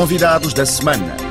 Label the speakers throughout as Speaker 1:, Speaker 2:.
Speaker 1: Convidados da semana.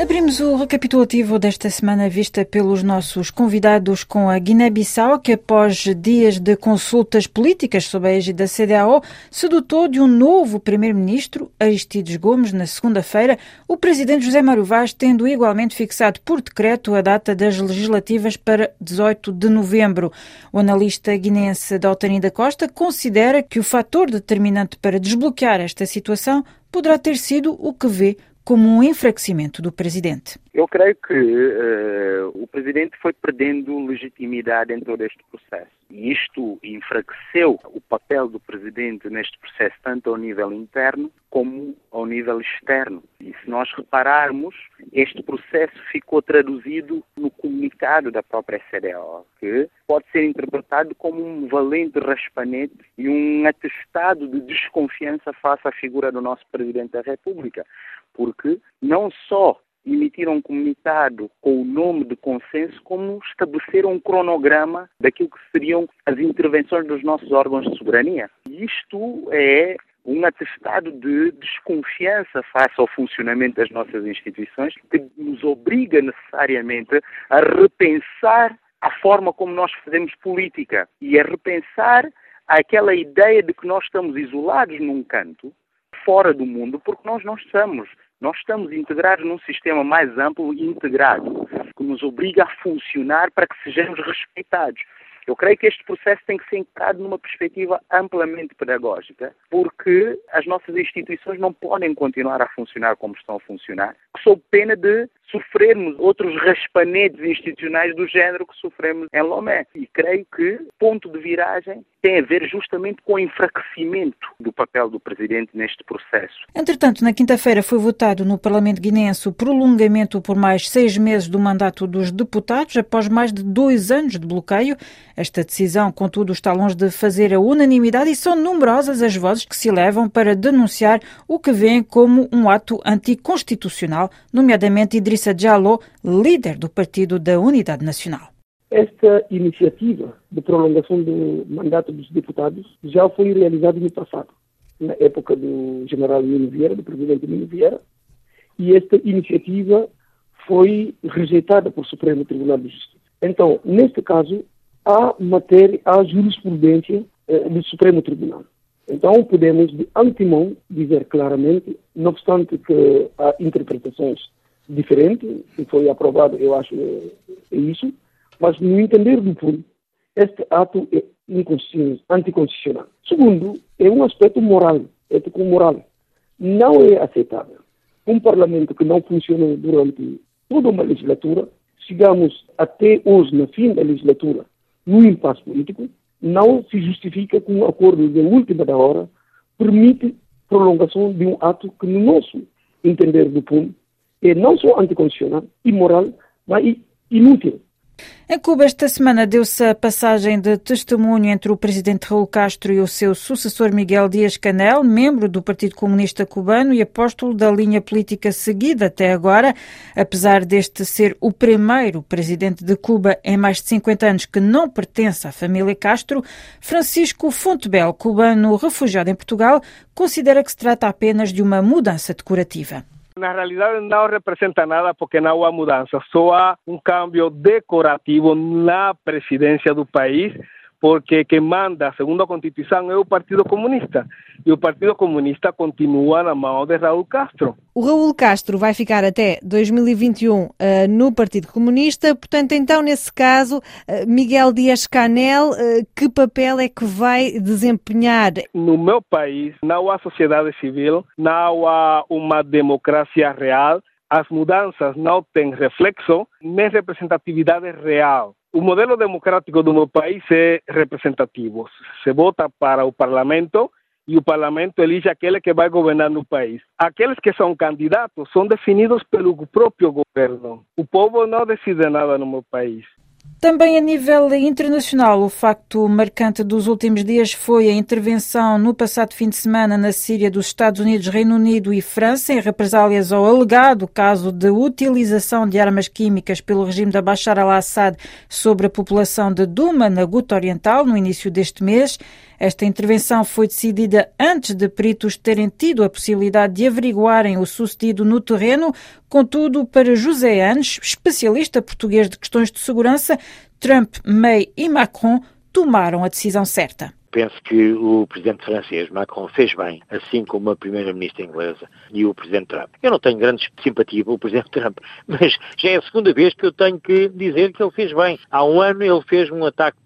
Speaker 2: Abrimos o recapitulativo desta semana vista pelos nossos convidados com a Guiné-Bissau, que após dias de consultas políticas sob a égide da CDAO, se dotou de um novo primeiro-ministro, Aristides Gomes, na segunda-feira, o presidente José Mário Vaz tendo igualmente fixado por decreto a data das legislativas para 18 de novembro. O analista guineense Daltani da Costa considera que o fator determinante para desbloquear esta situação poderá ter sido o que vê como um enfraquecimento do presidente.
Speaker 3: Eu creio que uh, o presidente foi perdendo legitimidade em todo este processo. E isto enfraqueceu o papel do presidente neste processo, tanto ao nível interno como ao nível externo. E se nós repararmos, este processo ficou traduzido no comunicado da própria CDO, que pode ser interpretado como um valente raspanete e um atestado de desconfiança face à figura do nosso presidente da República porque não só emitiram um comunicado com o nome de consenso, como estabeleceram um cronograma daquilo que seriam as intervenções dos nossos órgãos de soberania. Isto é um atestado de desconfiança face ao funcionamento das nossas instituições, que nos obriga necessariamente a repensar a forma como nós fazemos política e a repensar aquela ideia de que nós estamos isolados num canto, fora do mundo, porque nós não estamos. Nós estamos integrados num sistema mais amplo e integrado, que nos obriga a funcionar para que sejamos respeitados. Eu creio que este processo tem que ser encarado numa perspectiva amplamente pedagógica, porque as nossas instituições não podem continuar a funcionar como estão a funcionar, sob pena de sofrermos outros raspanetes institucionais do género que sofremos em Lomé. E creio que ponto de viragem tem a ver justamente com o enfraquecimento do papel do Presidente neste processo.
Speaker 2: Entretanto, na quinta-feira foi votado no Parlamento guineense o prolongamento por mais seis meses do mandato dos deputados, após mais de dois anos de bloqueio. Esta decisão, contudo, está longe de fazer a unanimidade e são numerosas as vozes que se levam para denunciar o que veem como um ato anticonstitucional, nomeadamente Idrissa Diallo, líder do Partido da Unidade Nacional.
Speaker 4: Esta iniciativa de prolongação do mandato dos deputados já foi realizada no passado, na época do general Nino Vieira, do presidente Nino Vieira, e esta iniciativa foi rejeitada pelo Supremo Tribunal de Justiça. Então, neste caso, há matéria, há jurisprudência eh, do Supremo Tribunal. Então, podemos, de antemão, dizer claramente, não obstante que há interpretações diferentes, que foi aprovado, eu acho, é isso, mas, no entender do fundo, este ato é anticonstitucional. Segundo, é um aspecto moral, ético-moral. Não é aceitável. Um parlamento que não funcionou durante toda uma legislatura, chegamos até hoje, no fim da legislatura, no impasse político, não se justifica com um acordo de última da hora, permite prolongação de um ato que, no nosso entender do fundo, é não só anticonstitucional, imoral, mas inútil.
Speaker 2: Em Cuba, esta semana deu-se a passagem de testemunho entre o presidente Raul Castro e o seu sucessor Miguel Dias-Canel, membro do Partido Comunista Cubano e apóstolo da linha política seguida até agora. Apesar deste ser o primeiro presidente de Cuba em mais de 50 anos que não pertence à família Castro, Francisco Fontebel, cubano refugiado em Portugal, considera que se trata apenas de uma mudança decorativa.
Speaker 5: Na realidade não representa nada porque não há mudança, só há um cambio decorativo na presidência do país porque quem manda, segundo a Constituição, é o Partido Comunista. E o Partido Comunista continua na mão de Raul Castro.
Speaker 6: O Raul Castro vai ficar até 2021 uh, no Partido Comunista, portanto, então, nesse caso, uh, Miguel Dias-Canel, uh, que papel é que vai desempenhar?
Speaker 5: No meu país, não há sociedade civil, não há uma democracia real, as mudanças não têm reflexo nem representatividade real. O modelo democrático do meu país é representativo. Se vota para o parlamento e o parlamento elige aquele que vai governar no país. Aqueles que são candidatos são definidos pelo próprio governo. O povo não decide nada no meu país.
Speaker 2: Também a nível internacional, o facto marcante dos últimos dias foi a intervenção no passado fim de semana na Síria dos Estados Unidos, Reino Unido e França em represálias ao alegado caso de utilização de armas químicas pelo regime de Bashar al-Assad sobre a população de Duma, na Guta Oriental, no início deste mês. Esta intervenção foi decidida antes de peritos terem tido a possibilidade de averiguarem o sucedido no terreno. Contudo, para José Anes, especialista português de questões de segurança, Trump, May e Macron tomaram a decisão certa.
Speaker 1: Penso que o presidente francês Macron fez bem, assim como a primeira-ministra inglesa e o presidente Trump. Eu não tenho grande simpatia pelo presidente Trump, mas já é a segunda vez que eu tenho que dizer que ele fez bem. Há um ano ele fez um ataque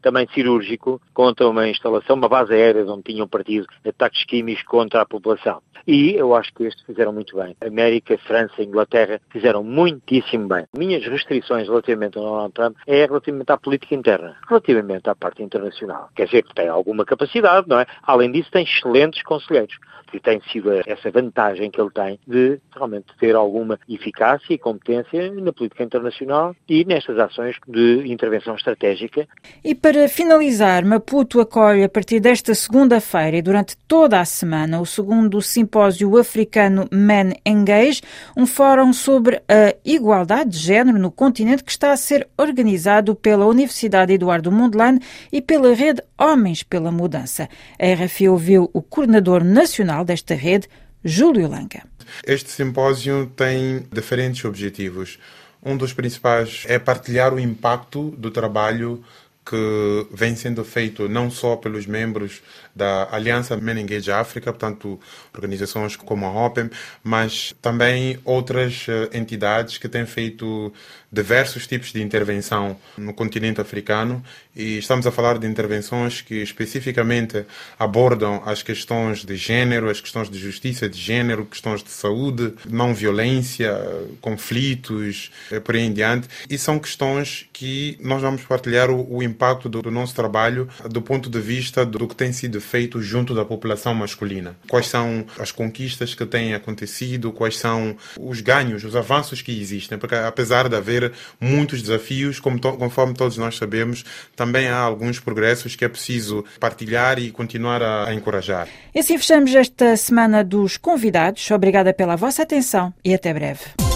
Speaker 1: também cirúrgico contra uma instalação, uma base aérea onde tinham partido ataques químicos contra a população. E eu acho que estes fizeram muito bem. América, França, Inglaterra fizeram muitíssimo bem. Minhas restrições relativamente ao Donald Trump é relativamente à política interna, relativamente à parte internacional. Quer dizer que tem alguma capacidade, não é? Além disso, tem excelentes conselheiros. E tem sido essa vantagem que ele tem de realmente ter alguma eficácia e competência na política internacional e nestas ações de intervenção estratégica.
Speaker 2: E para finalizar, Maputo acolhe a partir desta segunda-feira e durante toda a semana o segundo simpósio africano Men Engage, um fórum sobre a igualdade de género no continente que está a ser organizado pela Universidade Eduardo Mondlane e pela Rede Homens pela Mudança. A RFI ouviu o coordenador nacional desta rede, Júlio Langa.
Speaker 7: Este simpósio tem diferentes objetivos. Um dos principais é partilhar o impacto do trabalho que vem sendo feito não só pelos membros da Aliança Men Engage África, portanto, organizações como a OPEM, mas também outras eh, entidades que têm feito diversos tipos de intervenção no continente africano e estamos a falar de intervenções que especificamente abordam as questões de género, as questões de justiça de género, questões de saúde, não violência, conflitos, eh, por aí em diante. E são questões que nós vamos partilhar o, o impacto do, do, nosso trabalho do ponto de vista do que tem sido feito junto da população masculina. Quais são as conquistas que têm acontecido, quais são os ganhos, os avanços que existem, porque apesar de haver muitos desafios, to conforme todos nós sabemos, também há alguns progressos que é preciso partilhar e continuar a, a encorajar.
Speaker 2: E assim fechamos esta semana dos convidados. Obrigada pela vossa atenção e até breve.